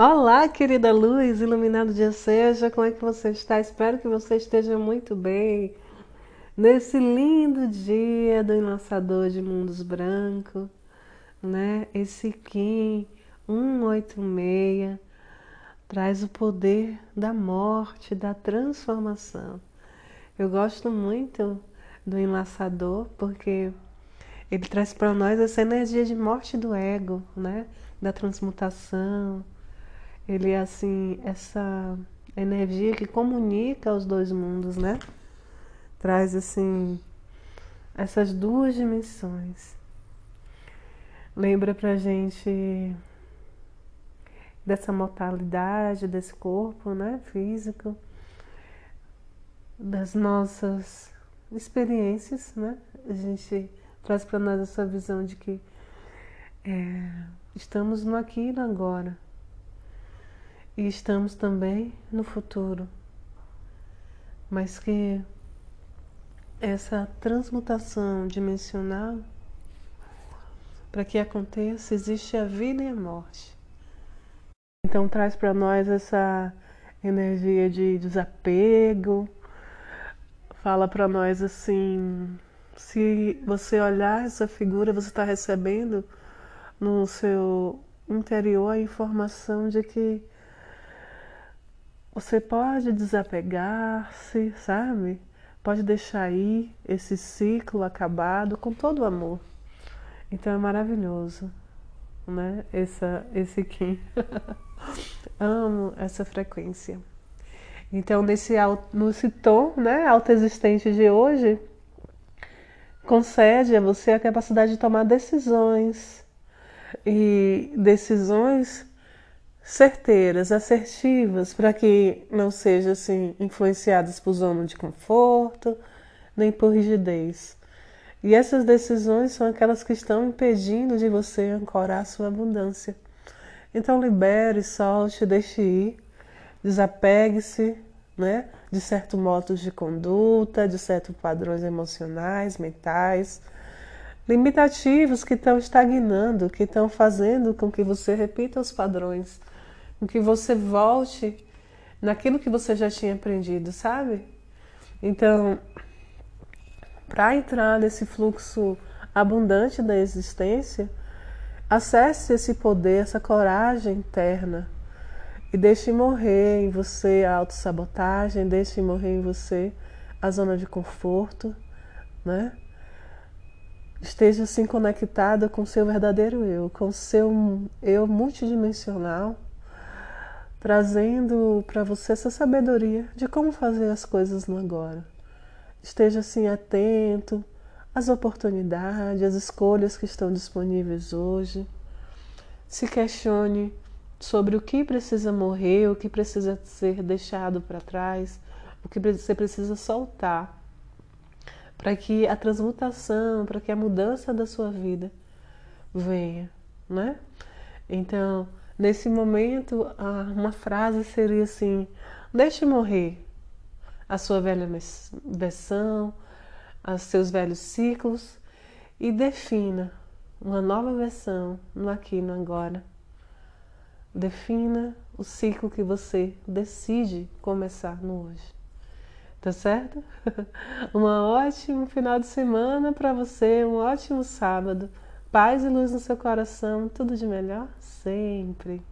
Olá, querida luz, iluminado dia seja, como é que você está? Espero que você esteja muito bem nesse lindo dia do Enlaçador de Mundos Branco, né? Esse Kim 186 traz o poder da morte, da transformação. Eu gosto muito do Enlaçador porque ele traz para nós essa energia de morte do ego, né? Da transmutação ele é assim, essa energia que comunica os dois mundos, né? Traz assim essas duas dimensões. Lembra pra gente dessa mortalidade desse corpo, né, físico, das nossas experiências, né? A gente traz para nós essa visão de que é, estamos no aqui e no agora e estamos também no futuro, mas que essa transmutação dimensional, para que aconteça, existe a vida e a morte. Então traz para nós essa energia de desapego, fala para nós assim, se você olhar essa figura, você está recebendo no seu interior a informação de que você pode desapegar-se, sabe? Pode deixar ir esse ciclo acabado com todo o amor. Então é maravilhoso, né? Essa, esse Kim. Amo essa frequência. Então, nesse, nesse tom né, autoexistente de hoje, concede a você a capacidade de tomar decisões. E decisões certeiras, assertivas, para que não sejam assim influenciadas por zona de conforto, nem por rigidez. E essas decisões são aquelas que estão impedindo de você ancorar a sua abundância. Então libere, solte, deixe ir, desapegue-se, né, de certos modos de conduta, de certos padrões emocionais, mentais, limitativos que estão estagnando, que estão fazendo com que você repita os padrões com que você volte naquilo que você já tinha aprendido, sabe? Então, para entrar nesse fluxo abundante da existência, acesse esse poder, essa coragem interna e deixe morrer em você a autossabotagem, deixe morrer em você a zona de conforto, né? Esteja assim conectada com o seu verdadeiro eu, com seu eu multidimensional trazendo para você essa sabedoria de como fazer as coisas no agora. Esteja assim atento às oportunidades, às escolhas que estão disponíveis hoje. Se questione sobre o que precisa morrer, o que precisa ser deixado para trás, o que você precisa soltar, para que a transmutação, para que a mudança da sua vida venha, né? Então, Nesse momento, uma frase seria assim: deixe morrer a sua velha versão, os seus velhos ciclos e defina uma nova versão no aqui e no agora. Defina o ciclo que você decide começar no hoje. Tá certo? Um ótimo final de semana para você, um ótimo sábado. Paz e luz no seu coração, tudo de melhor sempre.